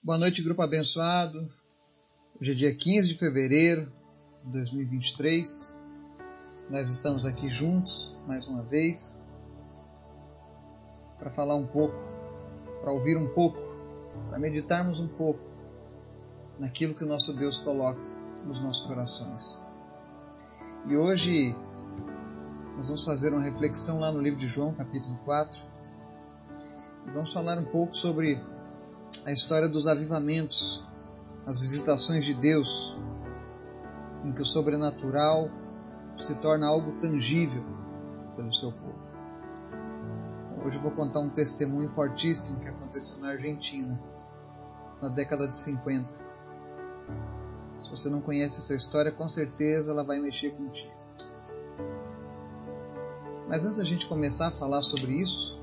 Boa noite, grupo abençoado. Hoje é dia 15 de fevereiro de 2023. Nós estamos aqui juntos mais uma vez para falar um pouco, para ouvir um pouco, para meditarmos um pouco naquilo que o nosso Deus coloca nos nossos corações. E hoje nós vamos fazer uma reflexão lá no livro de João, capítulo 4. E vamos falar um pouco sobre a história dos avivamentos, as visitações de Deus, em que o sobrenatural se torna algo tangível pelo seu povo. Então, hoje eu vou contar um testemunho fortíssimo que aconteceu na Argentina, na década de 50. Se você não conhece essa história, com certeza ela vai mexer contigo. Mas antes da gente começar a falar sobre isso,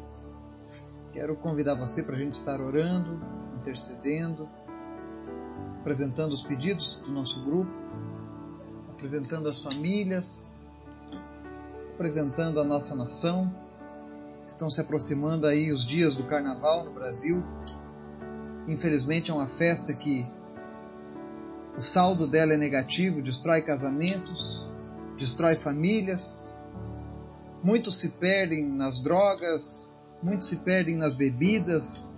quero convidar você para a gente estar orando, intercedendo, apresentando os pedidos do nosso grupo, apresentando as famílias, apresentando a nossa nação. Estão se aproximando aí os dias do carnaval no Brasil. Infelizmente é uma festa que o saldo dela é negativo, destrói casamentos, destrói famílias. Muitos se perdem nas drogas, muitos se perdem nas bebidas,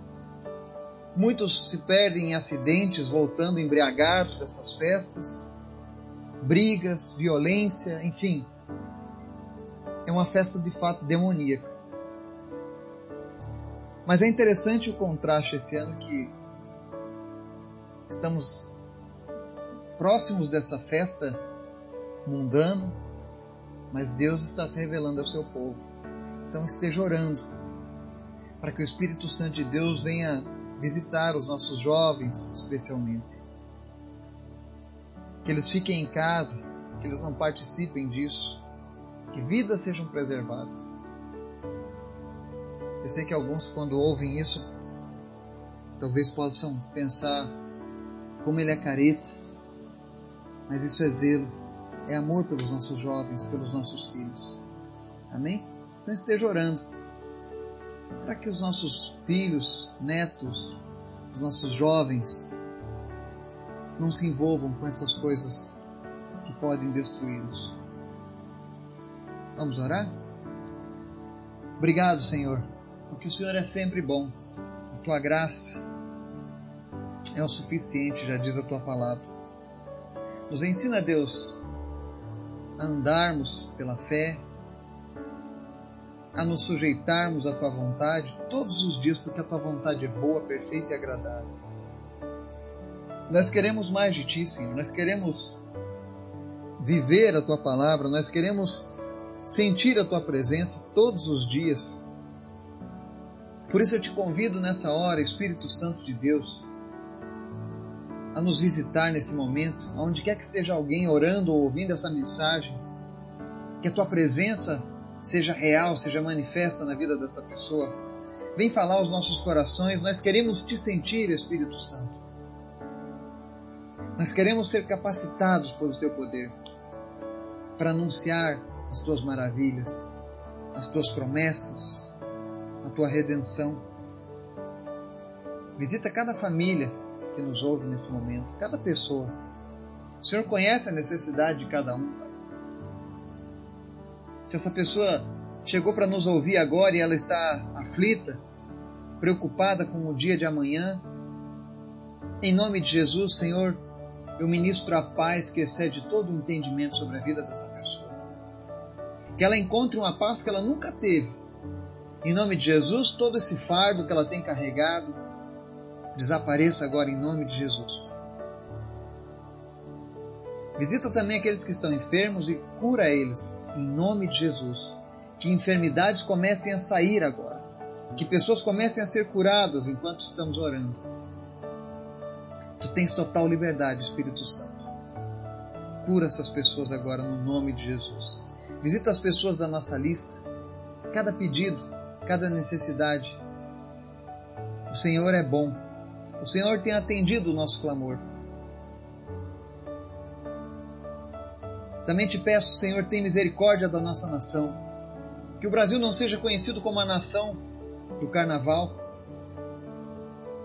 Muitos se perdem em acidentes voltando embriagados dessas festas, brigas, violência, enfim. É uma festa de fato demoníaca. Mas é interessante o contraste esse ano que estamos próximos dessa festa mundana, mas Deus está se revelando ao seu povo. Então esteja orando para que o Espírito Santo de Deus venha visitar os nossos jovens, especialmente. Que eles fiquem em casa, que eles não participem disso, que vidas sejam preservadas. Eu sei que alguns, quando ouvem isso, talvez possam pensar como ele é careta, mas isso é zelo, é amor pelos nossos jovens, pelos nossos filhos. Amém? Então esteja orando para que os nossos filhos, netos, os nossos jovens não se envolvam com essas coisas que podem destruí-los. Vamos orar? Obrigado, Senhor, porque o Senhor é sempre bom. A tua graça é o suficiente, já diz a tua palavra. Nos ensina, Deus, a andarmos pela fé, a nos sujeitarmos à tua vontade todos os dias, porque a tua vontade é boa, perfeita e agradável. Nós queremos mais de ti, Senhor. Nós queremos viver a tua palavra, nós queremos sentir a tua presença todos os dias. Por isso eu te convido nessa hora, Espírito Santo de Deus, a nos visitar nesse momento, aonde quer que esteja alguém orando ou ouvindo essa mensagem, que a tua presença seja real, seja manifesta na vida dessa pessoa. Vem falar aos nossos corações, nós queremos te sentir, Espírito Santo. Nós queremos ser capacitados pelo teu poder para anunciar as tuas maravilhas, as tuas promessas, a tua redenção. Visita cada família que nos ouve nesse momento, cada pessoa. O Senhor conhece a necessidade de cada um se essa pessoa chegou para nos ouvir agora e ela está aflita, preocupada com o dia de amanhã, em nome de Jesus, Senhor, eu ministro a paz que excede todo o entendimento sobre a vida dessa pessoa. Que ela encontre uma paz que ela nunca teve. Em nome de Jesus, todo esse fardo que ela tem carregado desapareça agora em nome de Jesus. Visita também aqueles que estão enfermos e cura eles, em nome de Jesus. Que enfermidades comecem a sair agora. Que pessoas comecem a ser curadas enquanto estamos orando. Tu tens total liberdade, Espírito Santo. Cura essas pessoas agora no nome de Jesus. Visita as pessoas da nossa lista. Cada pedido, cada necessidade. O Senhor é bom. O Senhor tem atendido o nosso clamor. Também te peço, Senhor, tem misericórdia da nossa nação. Que o Brasil não seja conhecido como a nação do carnaval,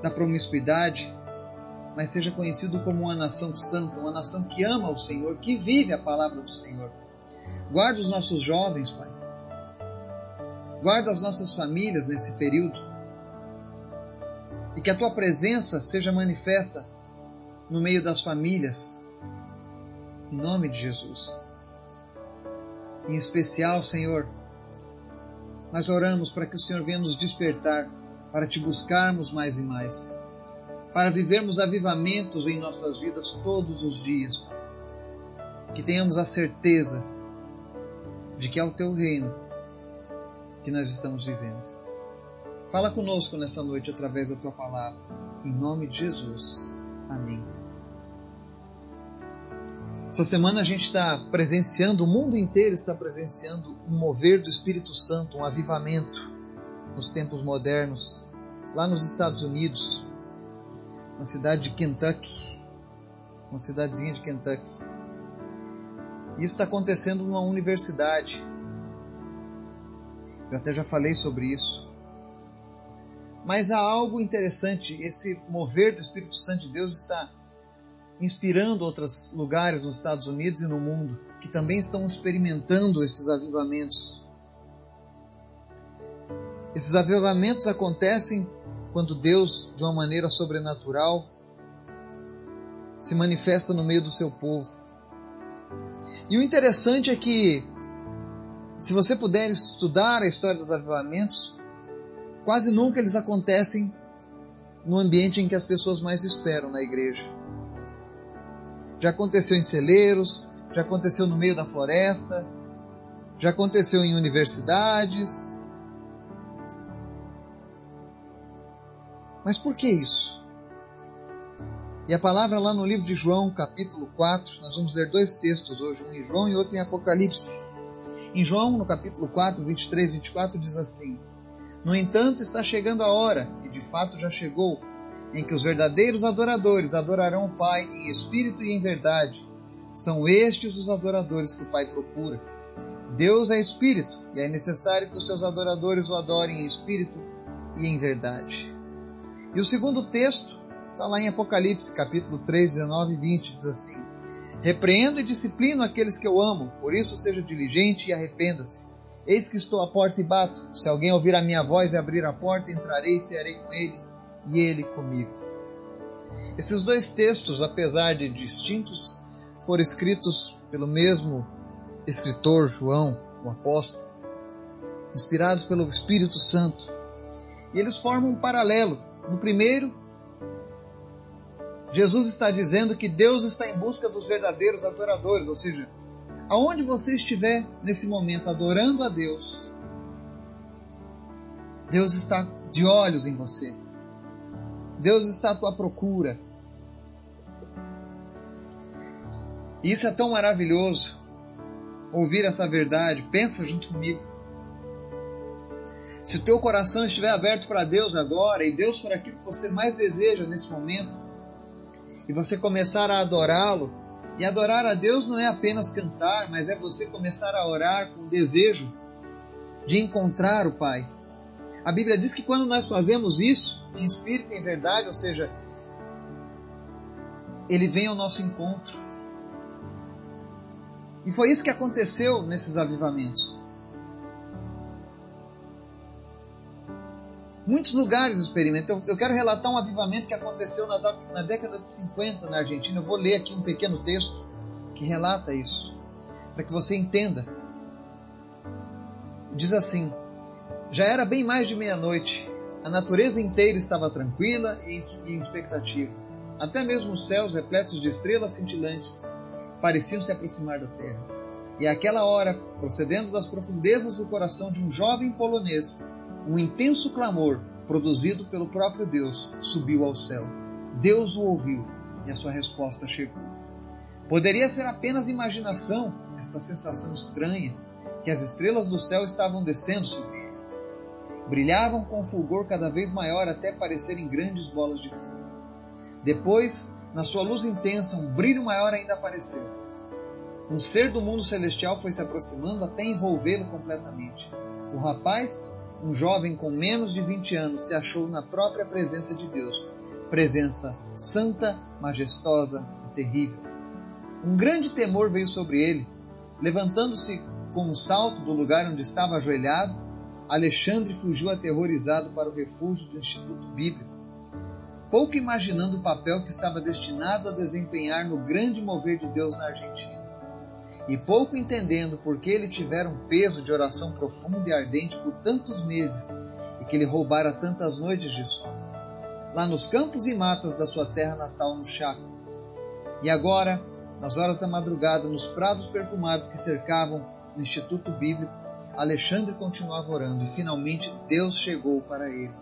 da promiscuidade, mas seja conhecido como uma nação santa, uma nação que ama o Senhor, que vive a palavra do Senhor. Guarda os nossos jovens, Pai. Guarda as nossas famílias nesse período. E que a tua presença seja manifesta no meio das famílias. Em nome de Jesus. Em especial, Senhor, nós oramos para que o Senhor venha nos despertar para te buscarmos mais e mais, para vivermos avivamentos em nossas vidas todos os dias. Que tenhamos a certeza de que é o teu reino que nós estamos vivendo. Fala conosco nessa noite através da tua palavra. Em nome de Jesus. Amém. Essa semana a gente está presenciando, o mundo inteiro está presenciando um mover do Espírito Santo, um avivamento nos tempos modernos, lá nos Estados Unidos, na cidade de Kentucky, uma cidadezinha de Kentucky. Isso está acontecendo numa universidade. Eu até já falei sobre isso. Mas há algo interessante, esse mover do Espírito Santo de Deus está inspirando outros lugares nos Estados Unidos e no mundo que também estão experimentando esses avivamentos. Esses avivamentos acontecem quando Deus, de uma maneira sobrenatural, se manifesta no meio do seu povo. E o interessante é que, se você puder estudar a história dos avivamentos, quase nunca eles acontecem no ambiente em que as pessoas mais esperam na igreja já aconteceu em celeiros, já aconteceu no meio da floresta, já aconteceu em universidades. Mas por que isso? E a palavra lá no livro de João, capítulo 4, nós vamos ler dois textos hoje, um em João e outro em Apocalipse. Em João, no capítulo 4, 23 e 24, diz assim: No entanto, está chegando a hora, e de fato já chegou, em que os verdadeiros adoradores adorarão o Pai em espírito e em verdade. São estes os adoradores que o Pai procura. Deus é espírito e é necessário que os seus adoradores o adorem em espírito e em verdade. E o segundo texto está lá em Apocalipse, capítulo 3, 19 e 20, diz assim: Repreendo e disciplino aqueles que eu amo, por isso seja diligente e arrependa-se. Eis que estou à porta e bato. Se alguém ouvir a minha voz e abrir a porta, entrarei e cearei com ele e ele comigo. Esses dois textos, apesar de distintos, foram escritos pelo mesmo escritor, João, o apóstolo, inspirados pelo Espírito Santo. E eles formam um paralelo. No primeiro, Jesus está dizendo que Deus está em busca dos verdadeiros adoradores, ou seja, aonde você estiver nesse momento adorando a Deus, Deus está de olhos em você. Deus está à tua procura. Isso é tão maravilhoso. Ouvir essa verdade. Pensa junto comigo. Se o teu coração estiver aberto para Deus agora e Deus for aquilo que você mais deseja nesse momento, e você começar a adorá-lo, e adorar a Deus não é apenas cantar, mas é você começar a orar com desejo de encontrar o Pai. A Bíblia diz que quando nós fazemos isso, em espírito e em verdade, ou seja, ele vem ao nosso encontro. E foi isso que aconteceu nesses avivamentos. Muitos lugares experimentam. Eu quero relatar um avivamento que aconteceu na, na década de 50 na Argentina. Eu vou ler aqui um pequeno texto que relata isso, para que você entenda. Diz assim: já era bem mais de meia-noite. A natureza inteira estava tranquila e em expectativa. Até mesmo os céus, repletos de estrelas cintilantes, pareciam se aproximar da terra. E àquela hora, procedendo das profundezas do coração de um jovem polonês, um intenso clamor, produzido pelo próprio Deus, subiu ao céu. Deus o ouviu e a sua resposta chegou. Poderia ser apenas imaginação esta sensação estranha que as estrelas do céu estavam descendo sobre brilhavam com fulgor cada vez maior até parecerem grandes bolas de fogo. Depois, na sua luz intensa, um brilho maior ainda apareceu. Um ser do mundo celestial foi se aproximando até envolvê-lo completamente. O rapaz, um jovem com menos de 20 anos, se achou na própria presença de Deus presença santa, majestosa e terrível. Um grande temor veio sobre ele. Levantando-se com um salto do lugar onde estava ajoelhado, Alexandre fugiu aterrorizado para o refúgio do Instituto Bíblico, pouco imaginando o papel que estava destinado a desempenhar no grande mover de Deus na Argentina, e pouco entendendo por que ele tivera um peso de oração profunda e ardente por tantos meses e que lhe roubara tantas noites de sono, lá nos campos e matas da sua terra natal no Chaco. E agora, nas horas da madrugada, nos prados perfumados que cercavam o Instituto Bíblico, Alexandre continuava orando e finalmente Deus chegou para ele.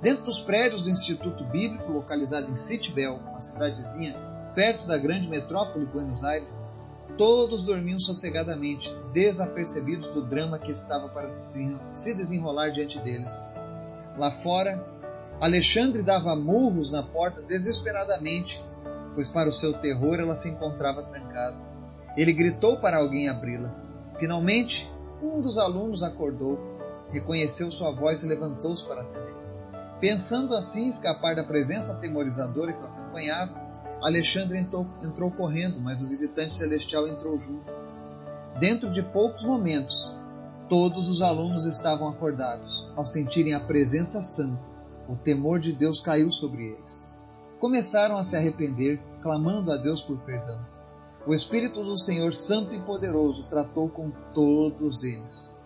Dentro dos prédios do Instituto Bíblico, localizado em Citibel, uma cidadezinha perto da grande metrópole Buenos Aires, todos dormiam sossegadamente, desapercebidos do drama que estava para se desenrolar diante deles. Lá fora, Alexandre dava murros na porta desesperadamente, pois para o seu terror ela se encontrava trancada. Ele gritou para alguém abri-la. Finalmente, um dos alunos acordou, reconheceu sua voz e levantou-se para atender. Pensando assim escapar da presença atemorizadora que o acompanhava, Alexandre entrou, entrou correndo, mas o visitante celestial entrou junto. Dentro de poucos momentos, todos os alunos estavam acordados. Ao sentirem a presença santa, o temor de Deus caiu sobre eles. Começaram a se arrepender, clamando a Deus por perdão. O Espírito do Senhor Santo e Poderoso tratou com todos eles.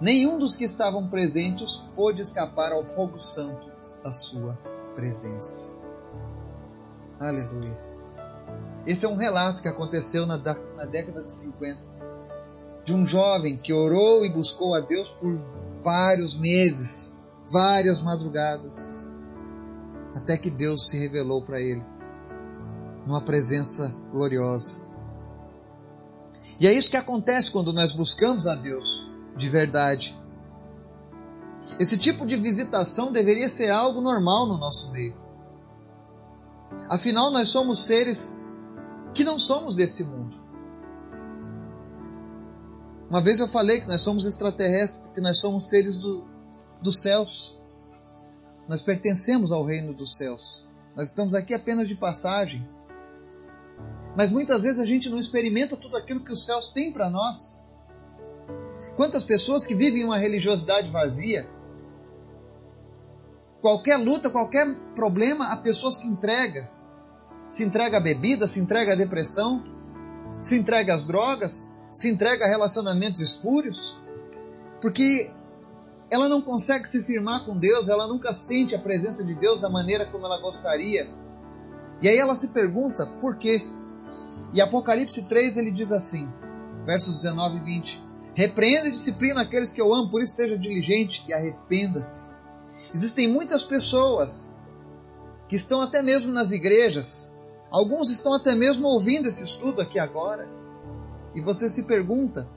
Nenhum dos que estavam presentes pôde escapar ao fogo santo da sua presença. Aleluia. Esse é um relato que aconteceu na, na década de 50, de um jovem que orou e buscou a Deus por vários meses, várias madrugadas, até que Deus se revelou para ele, numa presença gloriosa. E é isso que acontece quando nós buscamos a Deus de verdade. Esse tipo de visitação deveria ser algo normal no nosso meio. Afinal, nós somos seres que não somos desse mundo. Uma vez eu falei que nós somos extraterrestres porque nós somos seres do, dos céus. Nós pertencemos ao reino dos céus. Nós estamos aqui apenas de passagem. Mas muitas vezes a gente não experimenta tudo aquilo que os céus têm para nós. Quantas pessoas que vivem uma religiosidade vazia, qualquer luta, qualquer problema, a pessoa se entrega. Se entrega à bebida, se entrega à depressão, se entrega às drogas, se entrega a relacionamentos espúrios, porque ela não consegue se firmar com Deus, ela nunca sente a presença de Deus da maneira como ela gostaria. E aí ela se pergunta por quê? E Apocalipse 3 ele diz assim, versos 19 e 20: Repreenda e disciplina aqueles que eu amo, por isso seja diligente e arrependa-se. Existem muitas pessoas que estão até mesmo nas igrejas, alguns estão até mesmo ouvindo esse estudo aqui agora, e você se pergunta: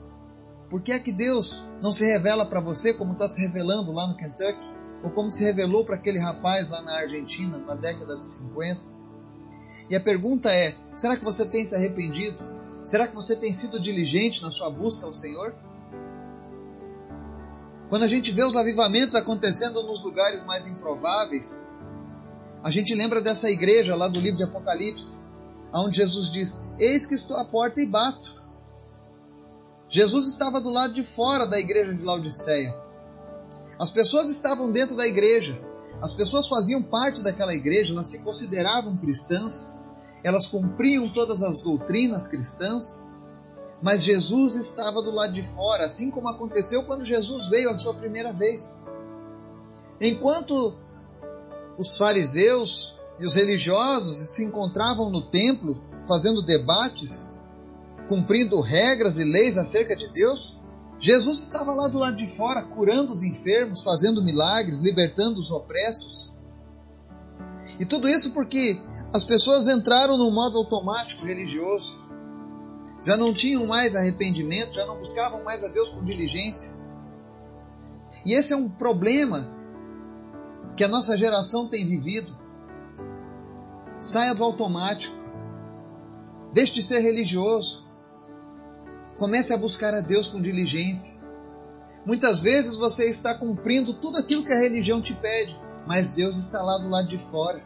por que é que Deus não se revela para você como está se revelando lá no Kentucky? Ou como se revelou para aquele rapaz lá na Argentina na década de 50? E a pergunta é: será que você tem se arrependido? Será que você tem sido diligente na sua busca ao Senhor? Quando a gente vê os avivamentos acontecendo nos lugares mais improváveis, a gente lembra dessa igreja lá do livro de Apocalipse, onde Jesus diz: Eis que estou à porta e bato. Jesus estava do lado de fora da igreja de Laodiceia. As pessoas estavam dentro da igreja, as pessoas faziam parte daquela igreja, elas se consideravam cristãs, elas cumpriam todas as doutrinas cristãs, mas Jesus estava do lado de fora, assim como aconteceu quando Jesus veio a sua primeira vez. Enquanto os fariseus e os religiosos se encontravam no templo fazendo debates, cumprindo regras e leis acerca de Deus, Jesus estava lá do lado de fora, curando os enfermos, fazendo milagres, libertando os opressos. E tudo isso porque as pessoas entraram no modo automático religioso. Já não tinham mais arrependimento, já não buscavam mais a Deus com diligência. E esse é um problema que a nossa geração tem vivido. Saia do automático. Deixe de ser religioso. Comece a buscar a Deus com diligência. Muitas vezes você está cumprindo tudo aquilo que a religião te pede, mas Deus está lá do lado de fora.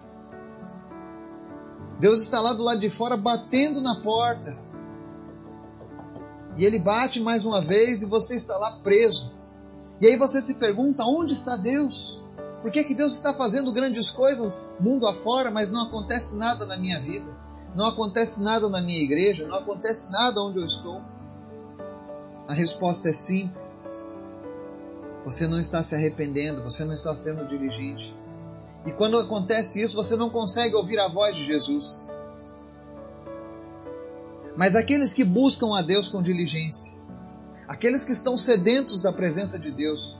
Deus está lá do lado de fora batendo na porta. E ele bate mais uma vez e você está lá preso. E aí você se pergunta: onde está Deus? Por que, que Deus está fazendo grandes coisas mundo afora, mas não acontece nada na minha vida? Não acontece nada na minha igreja? Não acontece nada onde eu estou? A resposta é simples. Você não está se arrependendo, você não está sendo diligente. E quando acontece isso, você não consegue ouvir a voz de Jesus. Mas aqueles que buscam a Deus com diligência, aqueles que estão sedentos da presença de Deus,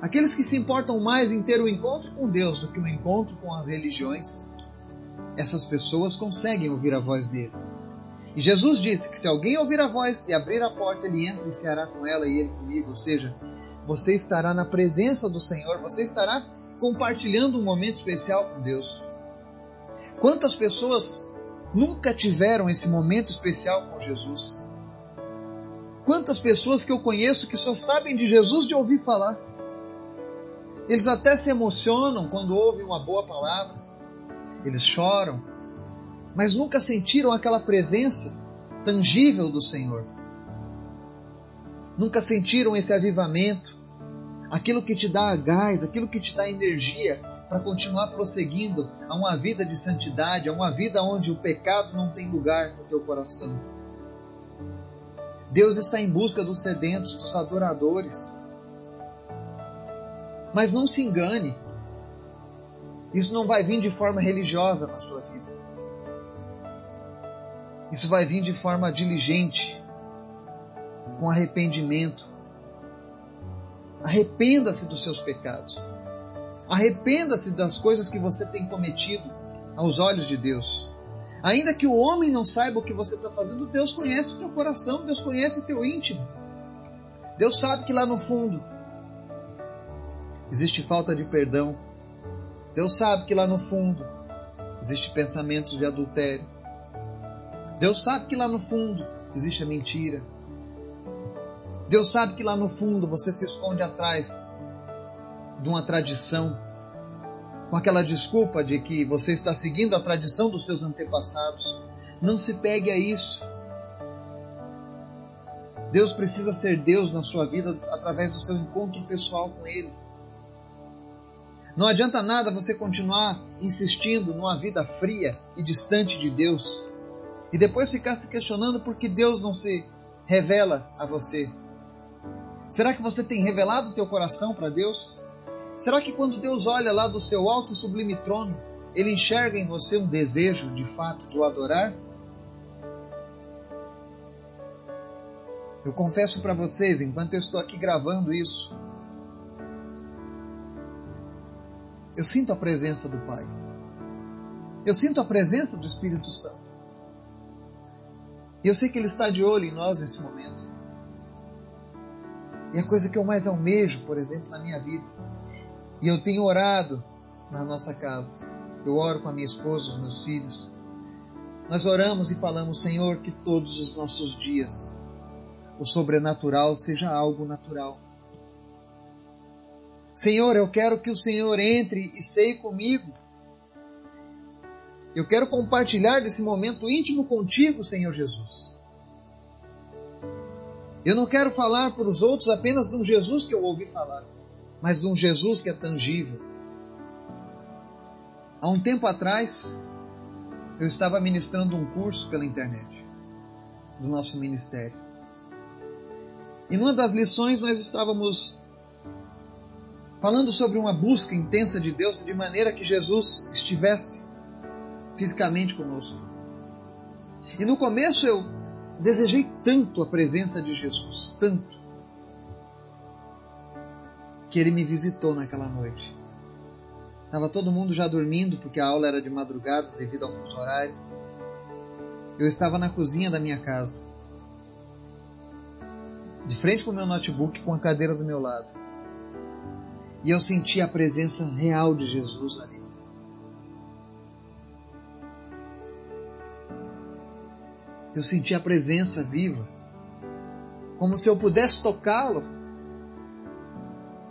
aqueles que se importam mais em ter o um encontro com Deus do que o um encontro com as religiões, essas pessoas conseguem ouvir a voz dele. E Jesus disse que se alguém ouvir a voz e abrir a porta, ele entra e ceará com ela e ele comigo. Ou seja, você estará na presença do Senhor, você estará compartilhando um momento especial com Deus. Quantas pessoas nunca tiveram esse momento especial com Jesus? Quantas pessoas que eu conheço que só sabem de Jesus de ouvir falar? Eles até se emocionam quando ouvem uma boa palavra, eles choram, mas nunca sentiram aquela presença tangível do Senhor. Nunca sentiram esse avivamento, aquilo que te dá gás, aquilo que te dá energia para continuar prosseguindo a uma vida de santidade, a uma vida onde o pecado não tem lugar no teu coração. Deus está em busca dos sedentos, dos adoradores. Mas não se engane, isso não vai vir de forma religiosa na sua vida. Isso vai vir de forma diligente, com arrependimento. Arrependa-se dos seus pecados. Arrependa-se das coisas que você tem cometido aos olhos de Deus. Ainda que o homem não saiba o que você está fazendo, Deus conhece o teu coração, Deus conhece o teu íntimo. Deus sabe que lá no fundo existe falta de perdão. Deus sabe que lá no fundo existe pensamentos de adultério. Deus sabe que lá no fundo existe a mentira. Deus sabe que lá no fundo você se esconde atrás de uma tradição, com aquela desculpa de que você está seguindo a tradição dos seus antepassados. Não se pegue a isso. Deus precisa ser Deus na sua vida através do seu encontro pessoal com Ele. Não adianta nada você continuar insistindo numa vida fria e distante de Deus e depois ficar se questionando por que Deus não se revela a você. Será que você tem revelado o teu coração para Deus? Será que quando Deus olha lá do seu alto e sublime trono, ele enxerga em você um desejo de fato de o adorar? Eu confesso para vocês, enquanto eu estou aqui gravando isso, eu sinto a presença do Pai. Eu sinto a presença do Espírito Santo. E eu sei que Ele está de olho em nós nesse momento. E a coisa que eu mais almejo, por exemplo, na minha vida, e eu tenho orado na nossa casa, eu oro com a minha esposa, os meus filhos. Nós oramos e falamos, Senhor, que todos os nossos dias o sobrenatural seja algo natural Senhor, eu quero que o Senhor entre e seie comigo. Eu quero compartilhar desse momento íntimo contigo, Senhor Jesus. Eu não quero falar para os outros apenas de um Jesus que eu ouvi falar, mas de um Jesus que é tangível. Há um tempo atrás, eu estava ministrando um curso pela internet do nosso ministério. E numa das lições nós estávamos falando sobre uma busca intensa de Deus de maneira que Jesus estivesse fisicamente conosco. E no começo eu desejei tanto a presença de Jesus, tanto, que ele me visitou naquela noite. Estava todo mundo já dormindo porque a aula era de madrugada devido ao fuso horário. Eu estava na cozinha da minha casa, de frente para o meu notebook com a cadeira do meu lado. E eu senti a presença real de Jesus ali. Eu senti a presença viva, como se eu pudesse tocá-lo.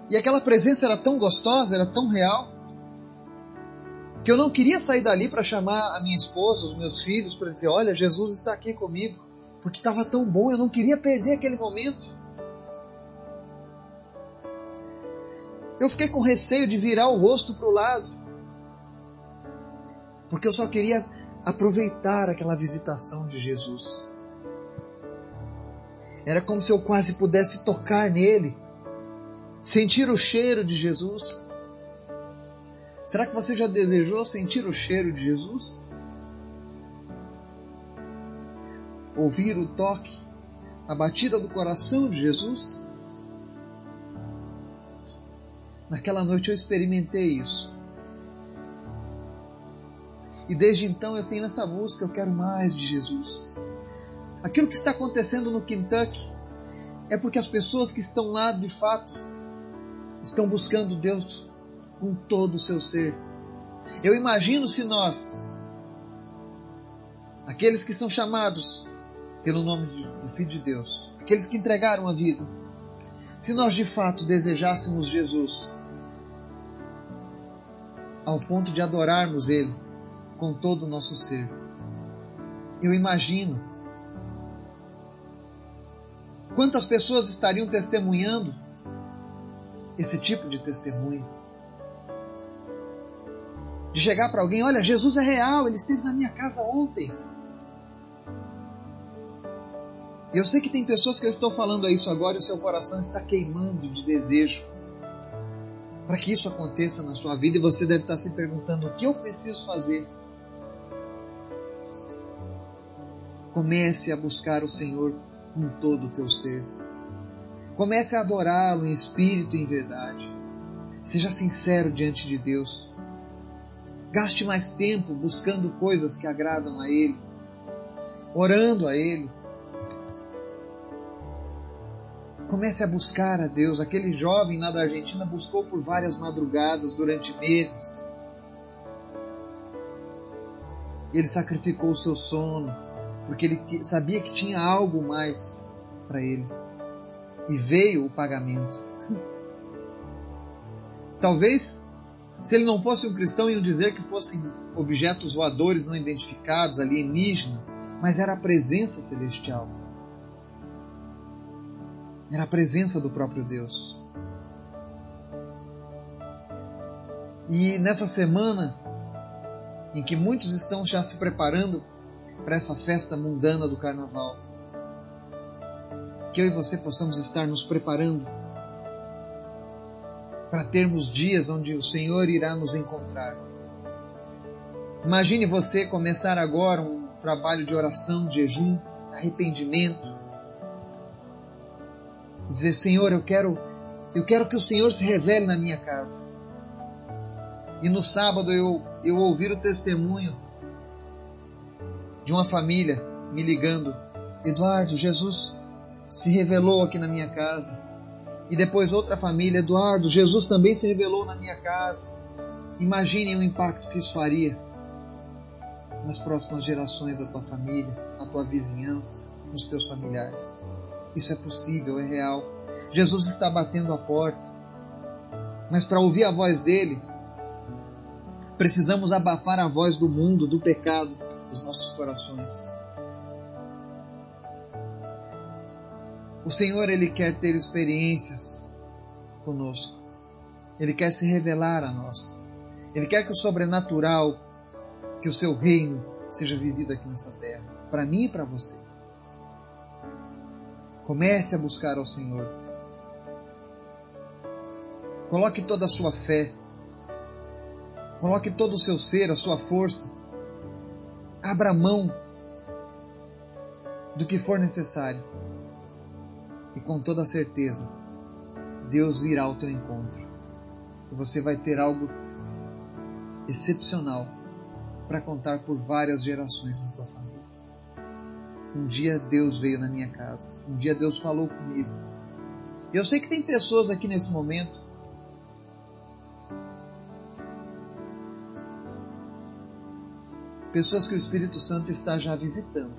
E aquela presença era tão gostosa, era tão real, que eu não queria sair dali para chamar a minha esposa, os meus filhos, para dizer: Olha, Jesus está aqui comigo, porque estava tão bom, eu não queria perder aquele momento. Eu fiquei com receio de virar o rosto para o lado, porque eu só queria aproveitar aquela visitação de Jesus. Era como se eu quase pudesse tocar nele, sentir o cheiro de Jesus. Será que você já desejou sentir o cheiro de Jesus? Ouvir o toque, a batida do coração de Jesus? Naquela noite eu experimentei isso. E desde então eu tenho essa busca, eu quero mais de Jesus. Aquilo que está acontecendo no Kentucky é porque as pessoas que estão lá de fato estão buscando Deus com todo o seu ser. Eu imagino se nós, aqueles que são chamados pelo nome do Filho de Deus, aqueles que entregaram a vida, se nós de fato desejássemos Jesus, ao ponto de adorarmos Ele com todo o nosso ser, eu imagino quantas pessoas estariam testemunhando esse tipo de testemunho. De chegar para alguém, olha, Jesus é real, ele esteve na minha casa ontem. Eu sei que tem pessoas que eu estou falando isso agora e o seu coração está queimando de desejo para que isso aconteça na sua vida e você deve estar se perguntando o que eu preciso fazer. Comece a buscar o Senhor com todo o teu ser. Comece a adorá-lo em espírito e em verdade. Seja sincero diante de Deus. Gaste mais tempo buscando coisas que agradam a Ele, orando a Ele. Comece a buscar a Deus. Aquele jovem lá da Argentina buscou por várias madrugadas durante meses. Ele sacrificou o seu sono, porque ele sabia que tinha algo mais para ele e veio o pagamento. Talvez, se ele não fosse um cristão, iam dizer que fossem objetos voadores não identificados, alienígenas, mas era a presença celestial. Era a presença do próprio Deus. E nessa semana, em que muitos estão já se preparando para essa festa mundana do carnaval, que eu e você possamos estar nos preparando para termos dias onde o Senhor irá nos encontrar. Imagine você começar agora um trabalho de oração, de jejum, arrependimento. E dizer, Senhor, eu quero, eu quero que o Senhor se revele na minha casa. E no sábado eu, eu ouvir o testemunho de uma família me ligando, Eduardo, Jesus se revelou aqui na minha casa. E depois outra família, Eduardo, Jesus também se revelou na minha casa. Imaginem o impacto que isso faria nas próximas gerações da tua família, na tua vizinhança, nos teus familiares. Isso é possível, é real. Jesus está batendo a porta. Mas para ouvir a voz dele, precisamos abafar a voz do mundo, do pecado, dos nossos corações. O Senhor, Ele quer ter experiências conosco. Ele quer se revelar a nós. Ele quer que o sobrenatural, que o seu reino seja vivido aqui nessa terra, para mim e para você. Comece a buscar ao Senhor. Coloque toda a sua fé. Coloque todo o seu ser, a sua força. Abra mão do que for necessário e com toda certeza, Deus virá ao teu encontro. E você vai ter algo excepcional para contar por várias gerações na tua família. Um dia Deus veio na minha casa. Um dia Deus falou comigo. Eu sei que tem pessoas aqui nesse momento pessoas que o Espírito Santo está já visitando.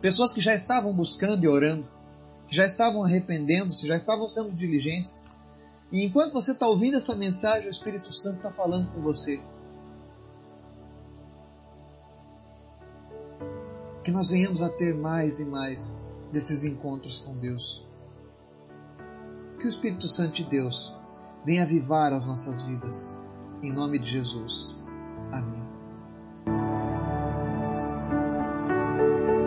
Pessoas que já estavam buscando e orando que já estavam arrependendo-se, já estavam sendo diligentes, E enquanto você está ouvindo essa mensagem, o Espírito Santo está falando com você. Que nós venhamos a ter mais e mais desses encontros com Deus. Que o Espírito Santo de Deus venha avivar as nossas vidas. Em nome de Jesus.